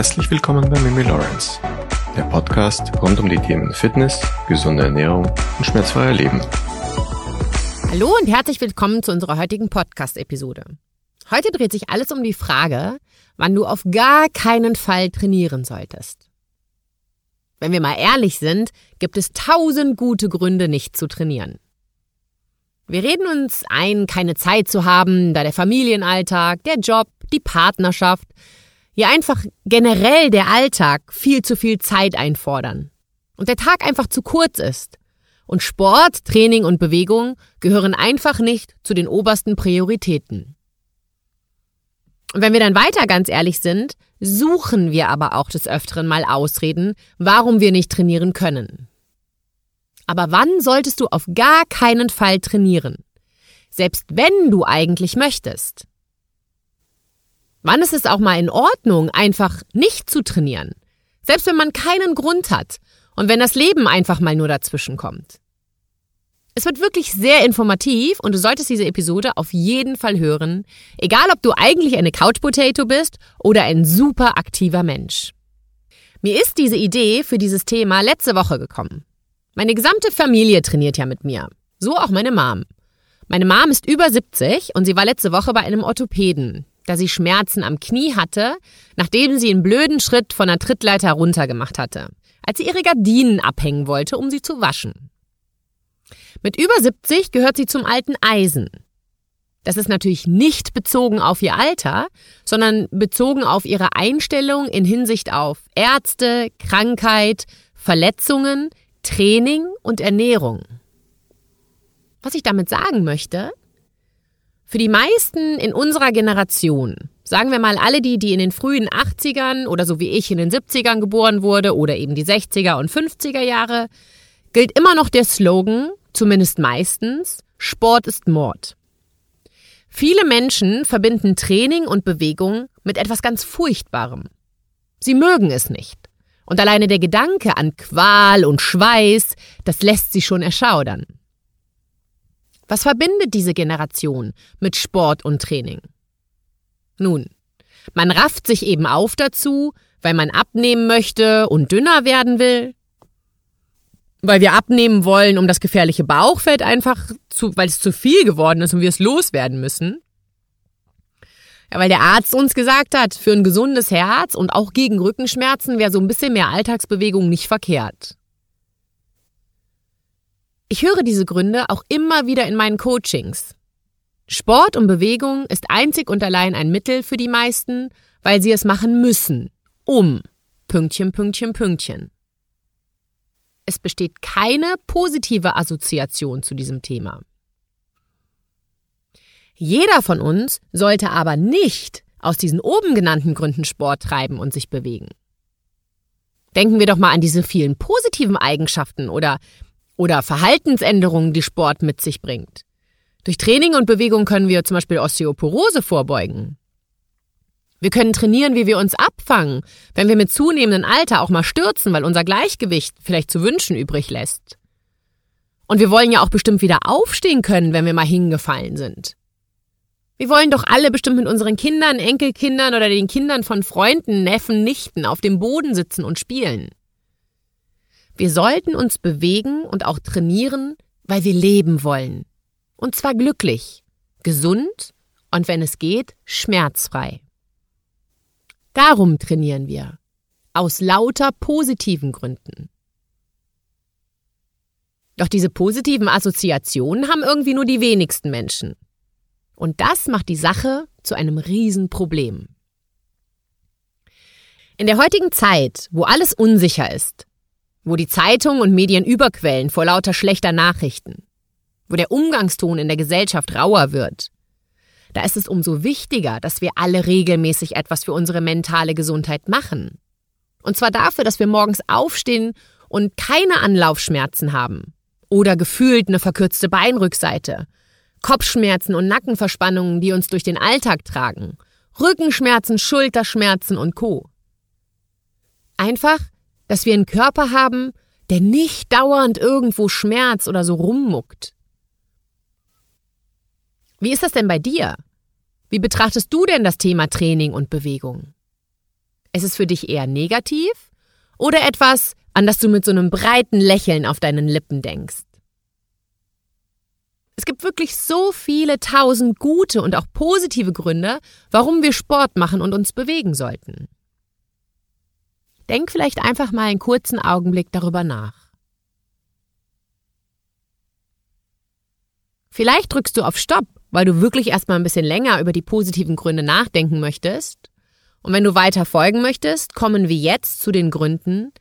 Herzlich willkommen bei Mimi Lawrence, der Podcast rund um die Themen Fitness, gesunde Ernährung und schmerzfreier Leben. Hallo und herzlich willkommen zu unserer heutigen Podcast-Episode. Heute dreht sich alles um die Frage, wann du auf gar keinen Fall trainieren solltest. Wenn wir mal ehrlich sind, gibt es tausend gute Gründe, nicht zu trainieren. Wir reden uns ein, keine Zeit zu haben, da der Familienalltag, der Job, die Partnerschaft, ja einfach generell der Alltag viel zu viel Zeit einfordern. Und der Tag einfach zu kurz ist. Und Sport, Training und Bewegung gehören einfach nicht zu den obersten Prioritäten. Und wenn wir dann weiter ganz ehrlich sind, suchen wir aber auch des Öfteren mal Ausreden, warum wir nicht trainieren können. Aber wann solltest du auf gar keinen Fall trainieren? Selbst wenn du eigentlich möchtest. Wann ist es auch mal in Ordnung, einfach nicht zu trainieren? Selbst wenn man keinen Grund hat und wenn das Leben einfach mal nur dazwischen kommt. Es wird wirklich sehr informativ und du solltest diese Episode auf jeden Fall hören, egal ob du eigentlich eine Couch Potato bist oder ein super aktiver Mensch. Mir ist diese Idee für dieses Thema letzte Woche gekommen. Meine gesamte Familie trainiert ja mit mir. So auch meine Mom. Meine Mom ist über 70 und sie war letzte Woche bei einem Orthopäden, da sie Schmerzen am Knie hatte, nachdem sie einen blöden Schritt von der Trittleiter runtergemacht hatte, als sie ihre Gardinen abhängen wollte, um sie zu waschen. Mit über 70 gehört sie zum alten Eisen. Das ist natürlich nicht bezogen auf ihr Alter, sondern bezogen auf ihre Einstellung in Hinsicht auf Ärzte, Krankheit, Verletzungen, Training und Ernährung. Was ich damit sagen möchte, für die meisten in unserer Generation, sagen wir mal alle die, die in den frühen 80ern oder so wie ich in den 70ern geboren wurde oder eben die 60er und 50er Jahre, gilt immer noch der Slogan, zumindest meistens, Sport ist Mord. Viele Menschen verbinden Training und Bewegung mit etwas ganz Furchtbarem. Sie mögen es nicht. Und alleine der Gedanke an Qual und Schweiß, das lässt sie schon erschaudern. Was verbindet diese Generation mit Sport und Training? Nun, man rafft sich eben auf dazu, weil man abnehmen möchte und dünner werden will, weil wir abnehmen wollen, um das gefährliche Bauchfett einfach zu, weil es zu viel geworden ist und wir es loswerden müssen. Ja, weil der Arzt uns gesagt hat, für ein gesundes Herz und auch gegen Rückenschmerzen wäre so ein bisschen mehr Alltagsbewegung nicht verkehrt. Ich höre diese Gründe auch immer wieder in meinen Coachings. Sport und Bewegung ist einzig und allein ein Mittel für die meisten, weil sie es machen müssen, um Pünktchen, Pünktchen, Pünktchen. Es besteht keine positive Assoziation zu diesem Thema. Jeder von uns sollte aber nicht aus diesen oben genannten Gründen Sport treiben und sich bewegen. Denken wir doch mal an diese vielen positiven Eigenschaften oder, oder Verhaltensänderungen, die Sport mit sich bringt. Durch Training und Bewegung können wir zum Beispiel Osteoporose vorbeugen. Wir können trainieren, wie wir uns abfangen, wenn wir mit zunehmendem Alter auch mal stürzen, weil unser Gleichgewicht vielleicht zu wünschen übrig lässt. Und wir wollen ja auch bestimmt wieder aufstehen können, wenn wir mal hingefallen sind. Wir wollen doch alle bestimmt mit unseren Kindern, Enkelkindern oder den Kindern von Freunden, Neffen, Nichten auf dem Boden sitzen und spielen. Wir sollten uns bewegen und auch trainieren, weil wir leben wollen. Und zwar glücklich, gesund und wenn es geht, schmerzfrei. Darum trainieren wir. Aus lauter positiven Gründen. Doch diese positiven Assoziationen haben irgendwie nur die wenigsten Menschen. Und das macht die Sache zu einem Riesenproblem. In der heutigen Zeit, wo alles unsicher ist, wo die Zeitungen und Medien überquellen vor lauter schlechter Nachrichten, wo der Umgangston in der Gesellschaft rauer wird, da ist es umso wichtiger, dass wir alle regelmäßig etwas für unsere mentale Gesundheit machen. Und zwar dafür, dass wir morgens aufstehen und keine Anlaufschmerzen haben oder gefühlt eine verkürzte Beinrückseite Kopfschmerzen und Nackenverspannungen, die uns durch den Alltag tragen, Rückenschmerzen, Schulterschmerzen und Co. Einfach, dass wir einen Körper haben, der nicht dauernd irgendwo schmerzt oder so rummuckt. Wie ist das denn bei dir? Wie betrachtest du denn das Thema Training und Bewegung? Ist es für dich eher negativ oder etwas, an das du mit so einem breiten Lächeln auf deinen Lippen denkst? Es gibt wirklich so viele tausend gute und auch positive Gründe, warum wir Sport machen und uns bewegen sollten. Denk vielleicht einfach mal einen kurzen Augenblick darüber nach. Vielleicht drückst du auf Stopp, weil du wirklich erstmal ein bisschen länger über die positiven Gründe nachdenken möchtest. Und wenn du weiter folgen möchtest, kommen wir jetzt zu den Gründen,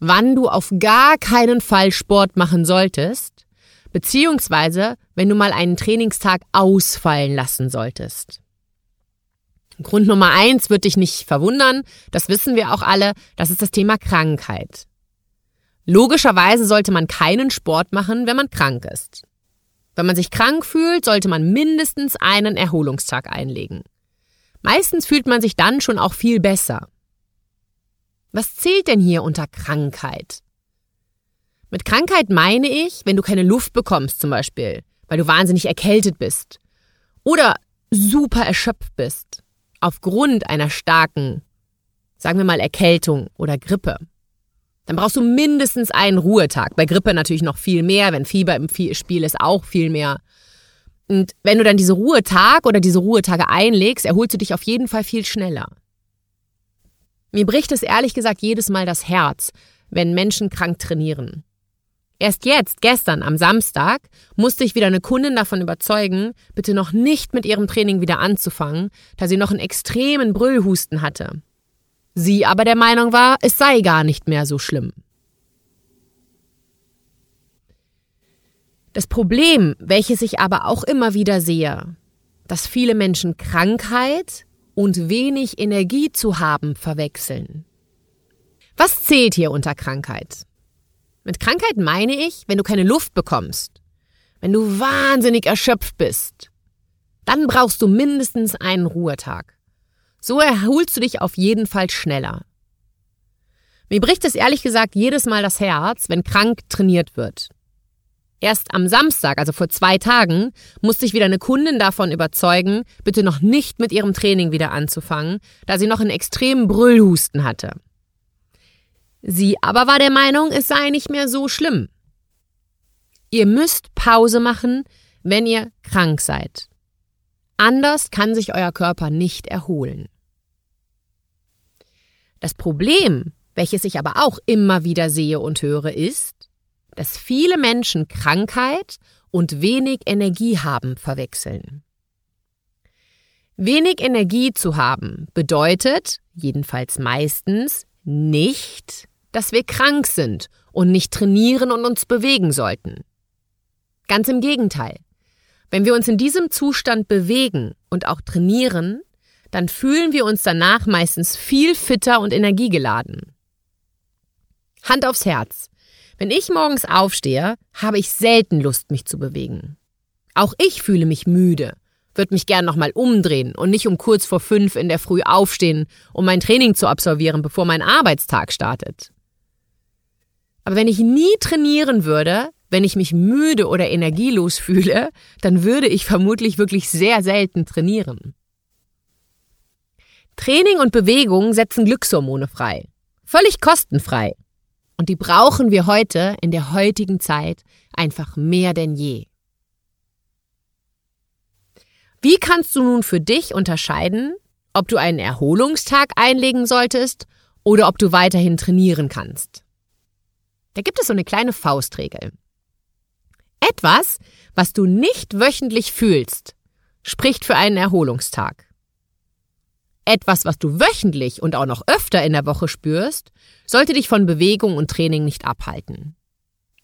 wann du auf gar keinen Fall Sport machen solltest beziehungsweise wenn du mal einen Trainingstag ausfallen lassen solltest. Grund Nummer eins wird dich nicht verwundern, das wissen wir auch alle, das ist das Thema Krankheit. Logischerweise sollte man keinen Sport machen, wenn man krank ist. Wenn man sich krank fühlt, sollte man mindestens einen Erholungstag einlegen. Meistens fühlt man sich dann schon auch viel besser. Was zählt denn hier unter Krankheit? Mit Krankheit meine ich, wenn du keine Luft bekommst zum Beispiel, weil du wahnsinnig erkältet bist oder super erschöpft bist aufgrund einer starken, sagen wir mal, Erkältung oder Grippe. Dann brauchst du mindestens einen Ruhetag. Bei Grippe natürlich noch viel mehr, wenn Fieber im Spiel ist, auch viel mehr. Und wenn du dann diese Ruhetag oder diese Ruhetage einlegst, erholst du dich auf jeden Fall viel schneller. Mir bricht es ehrlich gesagt jedes Mal das Herz, wenn Menschen krank trainieren. Erst jetzt, gestern, am Samstag, musste ich wieder eine Kundin davon überzeugen, bitte noch nicht mit ihrem Training wieder anzufangen, da sie noch einen extremen Brüllhusten hatte. Sie aber der Meinung war, es sei gar nicht mehr so schlimm. Das Problem, welches ich aber auch immer wieder sehe, dass viele Menschen Krankheit und wenig Energie zu haben verwechseln. Was zählt hier unter Krankheit? Mit Krankheit meine ich, wenn du keine Luft bekommst, wenn du wahnsinnig erschöpft bist, dann brauchst du mindestens einen Ruhetag. So erholst du dich auf jeden Fall schneller. Mir bricht es ehrlich gesagt jedes Mal das Herz, wenn krank trainiert wird. Erst am Samstag, also vor zwei Tagen, musste ich wieder eine Kundin davon überzeugen, bitte noch nicht mit ihrem Training wieder anzufangen, da sie noch einen extremen Brüllhusten hatte. Sie aber war der Meinung, es sei nicht mehr so schlimm. Ihr müsst Pause machen, wenn ihr krank seid. Anders kann sich euer Körper nicht erholen. Das Problem, welches ich aber auch immer wieder sehe und höre, ist, dass viele Menschen Krankheit und wenig Energie haben verwechseln. Wenig Energie zu haben bedeutet, jedenfalls meistens, nicht, dass wir krank sind und nicht trainieren und uns bewegen sollten. Ganz im Gegenteil. Wenn wir uns in diesem Zustand bewegen und auch trainieren, dann fühlen wir uns danach meistens viel fitter und energiegeladen. Hand aufs Herz. Wenn ich morgens aufstehe, habe ich selten Lust, mich zu bewegen. Auch ich fühle mich müde würde mich gern nochmal umdrehen und nicht um kurz vor fünf in der Früh aufstehen, um mein Training zu absolvieren, bevor mein Arbeitstag startet. Aber wenn ich nie trainieren würde, wenn ich mich müde oder energielos fühle, dann würde ich vermutlich wirklich sehr selten trainieren. Training und Bewegung setzen Glückshormone frei. Völlig kostenfrei. Und die brauchen wir heute, in der heutigen Zeit, einfach mehr denn je. Wie kannst du nun für dich unterscheiden, ob du einen Erholungstag einlegen solltest oder ob du weiterhin trainieren kannst? Da gibt es so eine kleine Faustregel. Etwas, was du nicht wöchentlich fühlst, spricht für einen Erholungstag. Etwas, was du wöchentlich und auch noch öfter in der Woche spürst, sollte dich von Bewegung und Training nicht abhalten.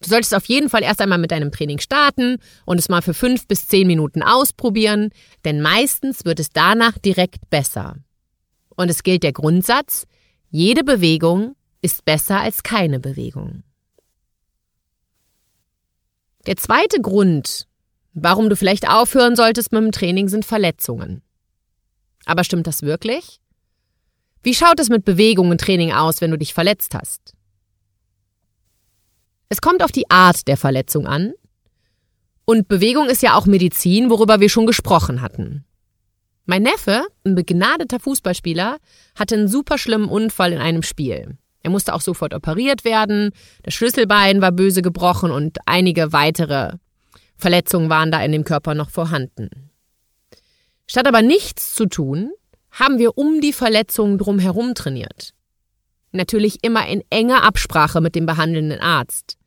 Du solltest auf jeden Fall erst einmal mit deinem Training starten und es mal für fünf bis zehn Minuten ausprobieren, denn meistens wird es danach direkt besser. Und es gilt der Grundsatz, jede Bewegung ist besser als keine Bewegung. Der zweite Grund, warum du vielleicht aufhören solltest mit dem Training, sind Verletzungen. Aber stimmt das wirklich? Wie schaut es mit Bewegung und Training aus, wenn du dich verletzt hast? Es kommt auf die Art der Verletzung an. Und Bewegung ist ja auch Medizin, worüber wir schon gesprochen hatten. Mein Neffe, ein begnadeter Fußballspieler, hatte einen super schlimmen Unfall in einem Spiel. Er musste auch sofort operiert werden, das Schlüsselbein war böse gebrochen und einige weitere Verletzungen waren da in dem Körper noch vorhanden. Statt aber nichts zu tun, haben wir um die Verletzungen drumherum trainiert. Natürlich immer in enger Absprache mit dem behandelnden Arzt.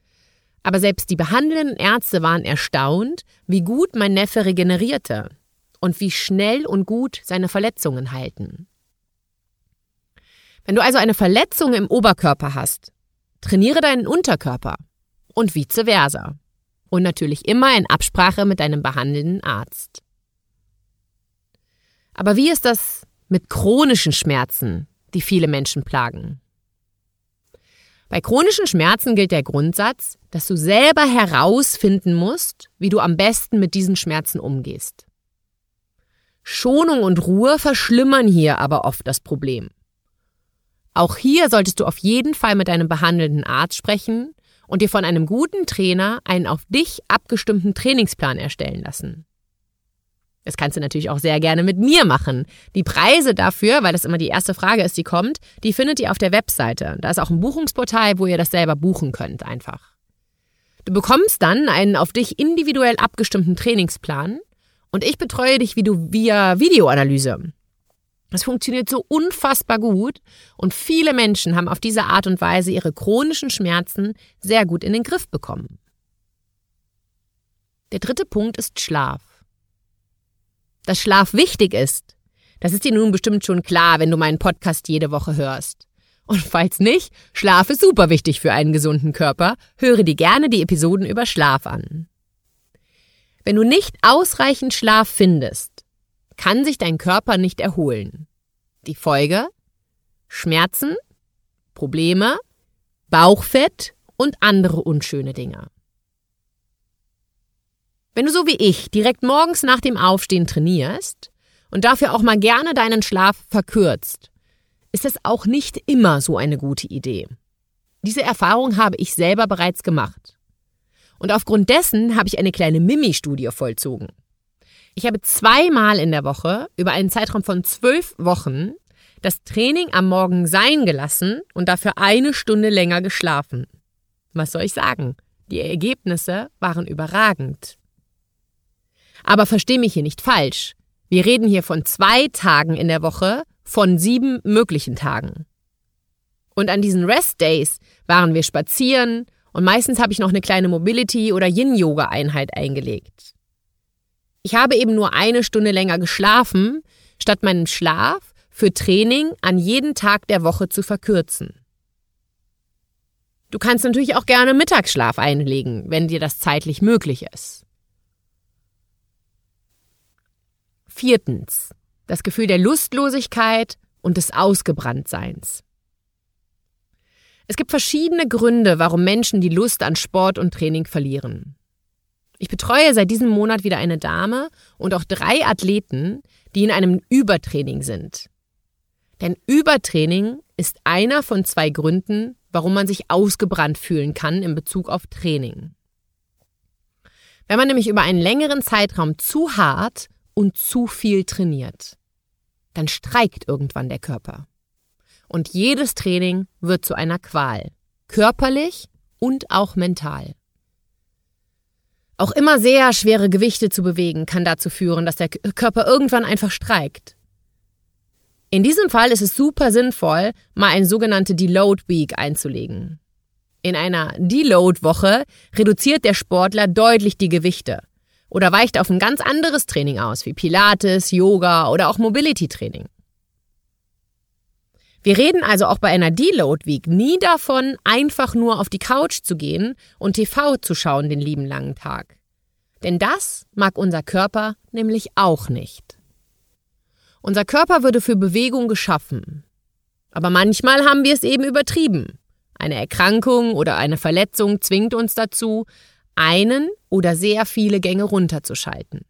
Aber selbst die behandelnden Ärzte waren erstaunt, wie gut mein Neffe regenerierte und wie schnell und gut seine Verletzungen halten. Wenn du also eine Verletzung im Oberkörper hast, trainiere deinen Unterkörper und vice versa. Und natürlich immer in Absprache mit deinem behandelnden Arzt. Aber wie ist das mit chronischen Schmerzen, die viele Menschen plagen? Bei chronischen Schmerzen gilt der Grundsatz, dass du selber herausfinden musst, wie du am besten mit diesen Schmerzen umgehst. Schonung und Ruhe verschlimmern hier aber oft das Problem. Auch hier solltest du auf jeden Fall mit deinem behandelnden Arzt sprechen und dir von einem guten Trainer einen auf dich abgestimmten Trainingsplan erstellen lassen. Das kannst du natürlich auch sehr gerne mit mir machen. Die Preise dafür, weil das immer die erste Frage ist, die kommt, die findet ihr auf der Webseite. Da ist auch ein Buchungsportal, wo ihr das selber buchen könnt einfach. Du bekommst dann einen auf dich individuell abgestimmten Trainingsplan und ich betreue dich wie du via Videoanalyse. Das funktioniert so unfassbar gut und viele Menschen haben auf diese Art und Weise ihre chronischen Schmerzen sehr gut in den Griff bekommen. Der dritte Punkt ist Schlaf. Dass Schlaf wichtig ist, das ist dir nun bestimmt schon klar, wenn du meinen Podcast jede Woche hörst. Und falls nicht, Schlaf ist super wichtig für einen gesunden Körper, höre dir gerne die Episoden über Schlaf an. Wenn du nicht ausreichend Schlaf findest, kann sich dein Körper nicht erholen. Die Folge? Schmerzen, Probleme, Bauchfett und andere unschöne Dinge. Wenn du so wie ich direkt morgens nach dem Aufstehen trainierst und dafür auch mal gerne deinen Schlaf verkürzt, ist es auch nicht immer so eine gute Idee. Diese Erfahrung habe ich selber bereits gemacht. Und aufgrund dessen habe ich eine kleine Mimi-Studie vollzogen. Ich habe zweimal in der Woche über einen Zeitraum von zwölf Wochen das Training am Morgen sein gelassen und dafür eine Stunde länger geschlafen. Was soll ich sagen? Die Ergebnisse waren überragend. Aber versteh mich hier nicht falsch. Wir reden hier von zwei Tagen in der Woche von sieben möglichen Tagen. Und an diesen Rest Days waren wir spazieren, und meistens habe ich noch eine kleine Mobility- oder Yin-Yoga-Einheit eingelegt. Ich habe eben nur eine Stunde länger geschlafen, statt meinen Schlaf für Training an jeden Tag der Woche zu verkürzen. Du kannst natürlich auch gerne Mittagsschlaf einlegen, wenn dir das zeitlich möglich ist. Viertens. Das Gefühl der Lustlosigkeit und des Ausgebranntseins. Es gibt verschiedene Gründe, warum Menschen die Lust an Sport und Training verlieren. Ich betreue seit diesem Monat wieder eine Dame und auch drei Athleten, die in einem Übertraining sind. Denn Übertraining ist einer von zwei Gründen, warum man sich ausgebrannt fühlen kann in Bezug auf Training. Wenn man nämlich über einen längeren Zeitraum zu hart und zu viel trainiert, dann streikt irgendwann der Körper. Und jedes Training wird zu einer Qual. Körperlich und auch mental. Auch immer sehr schwere Gewichte zu bewegen kann dazu führen, dass der Körper irgendwann einfach streikt. In diesem Fall ist es super sinnvoll, mal eine sogenannte Deload Week einzulegen. In einer Deload-Woche reduziert der Sportler deutlich die Gewichte oder weicht auf ein ganz anderes Training aus, wie Pilates, Yoga oder auch Mobility-Training. Wir reden also auch bei einer Deload Week nie davon, einfach nur auf die Couch zu gehen und TV zu schauen den lieben langen Tag. Denn das mag unser Körper nämlich auch nicht. Unser Körper würde für Bewegung geschaffen. Aber manchmal haben wir es eben übertrieben. Eine Erkrankung oder eine Verletzung zwingt uns dazu, einen oder sehr viele Gänge runterzuschalten.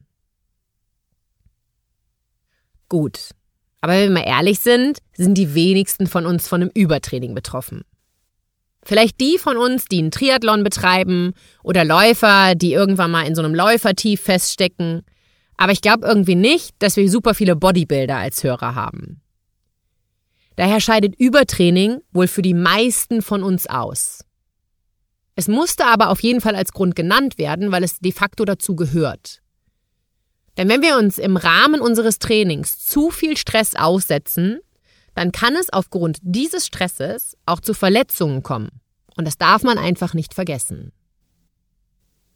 Gut, aber wenn wir mal ehrlich sind, sind die wenigsten von uns von einem Übertraining betroffen. Vielleicht die von uns, die einen Triathlon betreiben oder Läufer, die irgendwann mal in so einem Läufertief feststecken. Aber ich glaube irgendwie nicht, dass wir super viele Bodybuilder als Hörer haben. Daher scheidet Übertraining wohl für die meisten von uns aus. Es musste aber auf jeden Fall als Grund genannt werden, weil es de facto dazu gehört. Denn wenn wir uns im Rahmen unseres Trainings zu viel Stress aussetzen, dann kann es aufgrund dieses Stresses auch zu Verletzungen kommen. Und das darf man einfach nicht vergessen.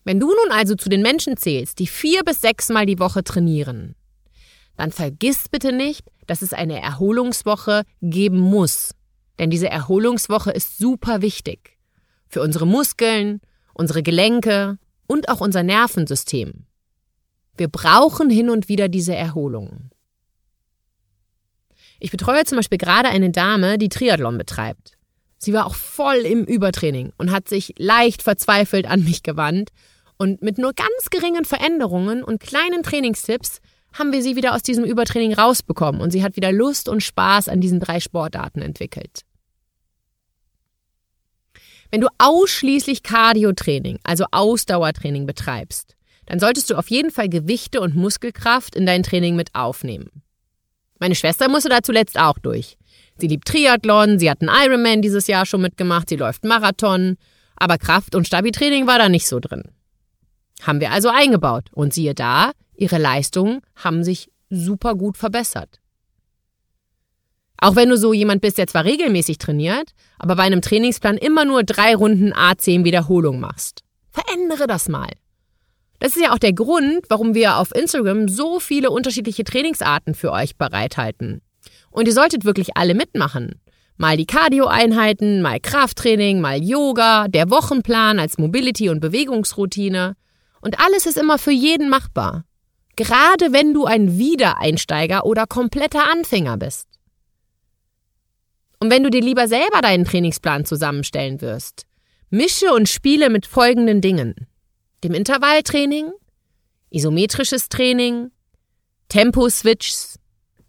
Wenn du nun also zu den Menschen zählst, die vier bis sechs Mal die Woche trainieren, dann vergiss bitte nicht, dass es eine Erholungswoche geben muss. Denn diese Erholungswoche ist super wichtig. Für unsere Muskeln, unsere Gelenke und auch unser Nervensystem. Wir brauchen hin und wieder diese Erholung. Ich betreue zum Beispiel gerade eine Dame, die Triathlon betreibt. Sie war auch voll im Übertraining und hat sich leicht verzweifelt an mich gewandt. Und mit nur ganz geringen Veränderungen und kleinen Trainingstipps haben wir sie wieder aus diesem Übertraining rausbekommen und sie hat wieder Lust und Spaß an diesen drei Sportarten entwickelt. Wenn du ausschließlich Cardiotraining, also Ausdauertraining betreibst, dann solltest du auf jeden Fall Gewichte und Muskelkraft in dein Training mit aufnehmen. Meine Schwester musste da zuletzt auch durch. Sie liebt Triathlon, sie hat einen Ironman dieses Jahr schon mitgemacht, sie läuft Marathon, aber Kraft- und Stabi-Training war da nicht so drin. Haben wir also eingebaut und siehe da, ihre Leistungen haben sich super gut verbessert. Auch wenn du so jemand bist, der zwar regelmäßig trainiert, aber bei einem Trainingsplan immer nur drei Runden A10 Wiederholung machst. Verändere das mal. Das ist ja auch der Grund, warum wir auf Instagram so viele unterschiedliche Trainingsarten für euch bereithalten. Und ihr solltet wirklich alle mitmachen. Mal die Cardio-Einheiten, mal Krafttraining, mal Yoga, der Wochenplan als Mobility- und Bewegungsroutine. Und alles ist immer für jeden machbar. Gerade wenn du ein Wiedereinsteiger oder kompletter Anfänger bist. Und wenn du dir lieber selber deinen Trainingsplan zusammenstellen wirst, mische und spiele mit folgenden Dingen dem Intervalltraining, isometrisches Training, Temposwitches,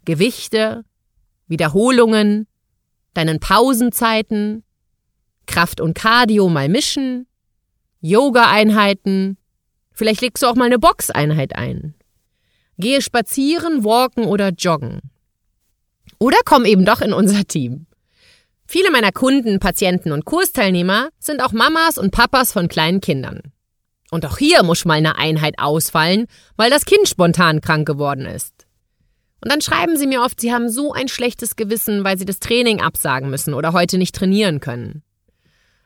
Gewichte, Wiederholungen, deinen Pausenzeiten, Kraft und Cardio mal mischen, Yoga-Einheiten, vielleicht legst du auch mal eine Boxeinheit ein. Gehe spazieren, walken oder joggen. Oder komm eben doch in unser Team. Viele meiner Kunden, Patienten und Kursteilnehmer sind auch Mamas und Papas von kleinen Kindern. Und auch hier muss mal eine Einheit ausfallen, weil das Kind spontan krank geworden ist. Und dann schreiben sie mir oft, sie haben so ein schlechtes Gewissen, weil sie das Training absagen müssen oder heute nicht trainieren können.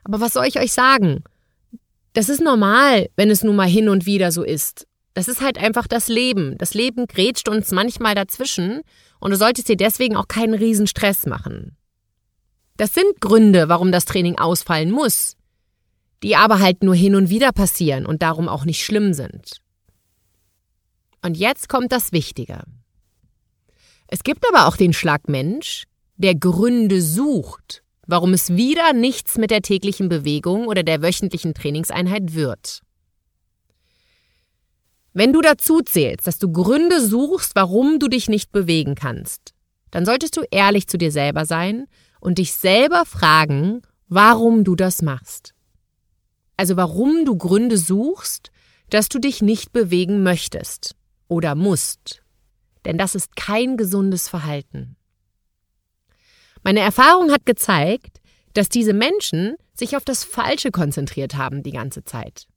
Aber was soll ich euch sagen? Das ist normal, wenn es nun mal hin und wieder so ist. Das ist halt einfach das Leben. Das Leben grätscht uns manchmal dazwischen und du solltest dir deswegen auch keinen Riesenstress machen. Das sind Gründe, warum das Training ausfallen muss die aber halt nur hin und wieder passieren und darum auch nicht schlimm sind. Und jetzt kommt das Wichtige. Es gibt aber auch den Schlagmensch, der Gründe sucht, warum es wieder nichts mit der täglichen Bewegung oder der wöchentlichen Trainingseinheit wird. Wenn du dazu zählst, dass du Gründe suchst, warum du dich nicht bewegen kannst, dann solltest du ehrlich zu dir selber sein und dich selber fragen, warum du das machst. Also warum du Gründe suchst, dass du dich nicht bewegen möchtest oder musst. Denn das ist kein gesundes Verhalten. Meine Erfahrung hat gezeigt, dass diese Menschen sich auf das Falsche konzentriert haben die ganze Zeit.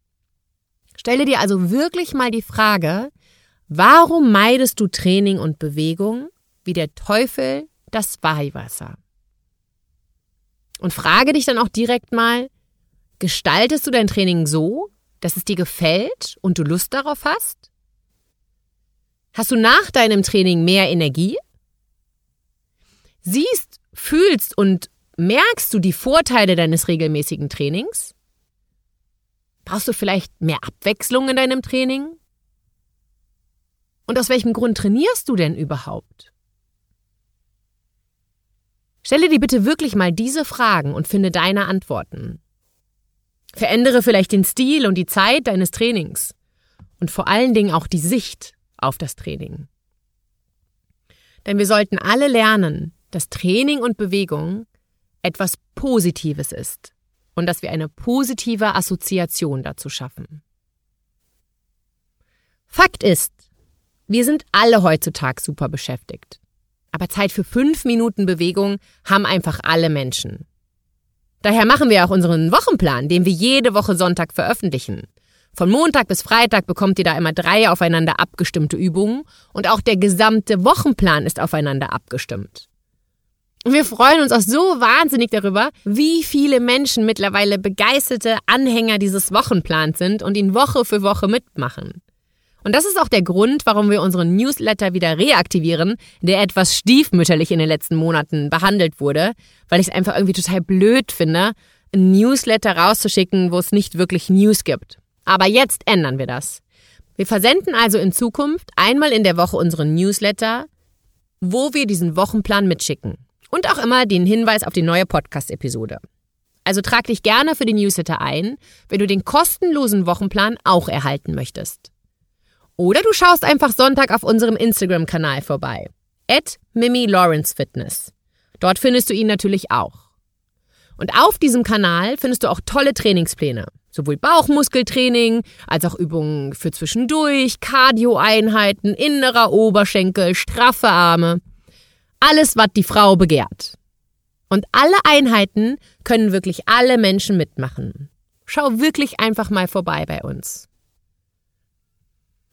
Stelle dir also wirklich mal die Frage, warum meidest du Training und Bewegung wie der Teufel das Weihwasser? Und frage dich dann auch direkt mal, Gestaltest du dein Training so, dass es dir gefällt und du Lust darauf hast? Hast du nach deinem Training mehr Energie? Siehst, fühlst und merkst du die Vorteile deines regelmäßigen Trainings? Brauchst du vielleicht mehr Abwechslung in deinem Training? Und aus welchem Grund trainierst du denn überhaupt? Stelle dir bitte wirklich mal diese Fragen und finde deine Antworten. Verändere vielleicht den Stil und die Zeit deines Trainings und vor allen Dingen auch die Sicht auf das Training. Denn wir sollten alle lernen, dass Training und Bewegung etwas Positives ist und dass wir eine positive Assoziation dazu schaffen. Fakt ist, Wir sind alle heutzutage super beschäftigt. Aber Zeit für fünf Minuten Bewegung haben einfach alle Menschen. Daher machen wir auch unseren Wochenplan, den wir jede Woche Sonntag veröffentlichen. Von Montag bis Freitag bekommt ihr da immer drei aufeinander abgestimmte Übungen und auch der gesamte Wochenplan ist aufeinander abgestimmt. Und wir freuen uns auch so wahnsinnig darüber, wie viele Menschen mittlerweile begeisterte Anhänger dieses Wochenplans sind und ihn Woche für Woche mitmachen. Und das ist auch der Grund, warum wir unseren Newsletter wieder reaktivieren, der etwas stiefmütterlich in den letzten Monaten behandelt wurde, weil ich es einfach irgendwie total blöd finde, ein Newsletter rauszuschicken, wo es nicht wirklich News gibt. Aber jetzt ändern wir das. Wir versenden also in Zukunft einmal in der Woche unseren Newsletter, wo wir diesen Wochenplan mitschicken. Und auch immer den Hinweis auf die neue Podcast-Episode. Also trag dich gerne für den Newsletter ein, wenn du den kostenlosen Wochenplan auch erhalten möchtest. Oder du schaust einfach Sonntag auf unserem Instagram-Kanal vorbei. At Mimi Lawrence Fitness. Dort findest du ihn natürlich auch. Und auf diesem Kanal findest du auch tolle Trainingspläne. Sowohl Bauchmuskeltraining als auch Übungen für zwischendurch, Cardio-Einheiten, innerer Oberschenkel, straffe Arme. Alles, was die Frau begehrt. Und alle Einheiten können wirklich alle Menschen mitmachen. Schau wirklich einfach mal vorbei bei uns.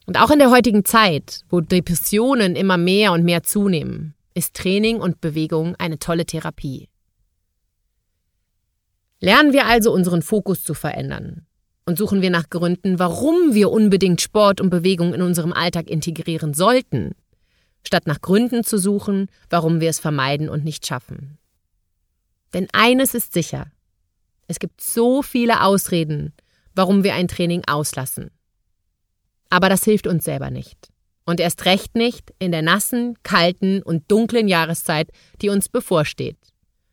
Und auch in der heutigen Zeit, wo Depressionen immer mehr und mehr zunehmen, ist Training und Bewegung eine tolle Therapie. Lernen wir also unseren Fokus zu verändern und suchen wir nach Gründen, warum wir unbedingt Sport und Bewegung in unserem Alltag integrieren sollten, statt nach Gründen zu suchen, warum wir es vermeiden und nicht schaffen. Denn eines ist sicher, es gibt so viele Ausreden, warum wir ein Training auslassen. Aber das hilft uns selber nicht. Und erst recht nicht in der nassen, kalten und dunklen Jahreszeit, die uns bevorsteht.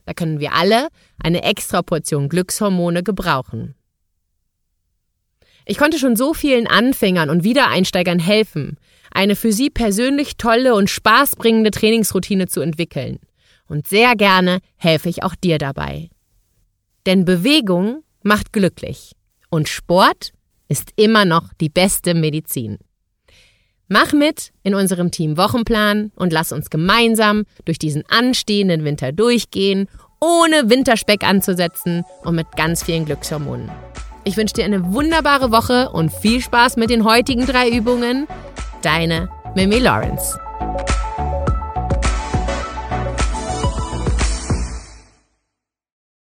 Da können wir alle eine extra Portion Glückshormone gebrauchen. Ich konnte schon so vielen Anfängern und Wiedereinsteigern helfen, eine für sie persönlich tolle und spaßbringende Trainingsroutine zu entwickeln. Und sehr gerne helfe ich auch dir dabei. Denn Bewegung macht glücklich und Sport ist immer noch die beste Medizin. Mach mit in unserem Team Wochenplan und lass uns gemeinsam durch diesen anstehenden Winter durchgehen, ohne Winterspeck anzusetzen und mit ganz vielen Glückshormonen. Ich wünsche dir eine wunderbare Woche und viel Spaß mit den heutigen drei Übungen. Deine Mimi Lawrence.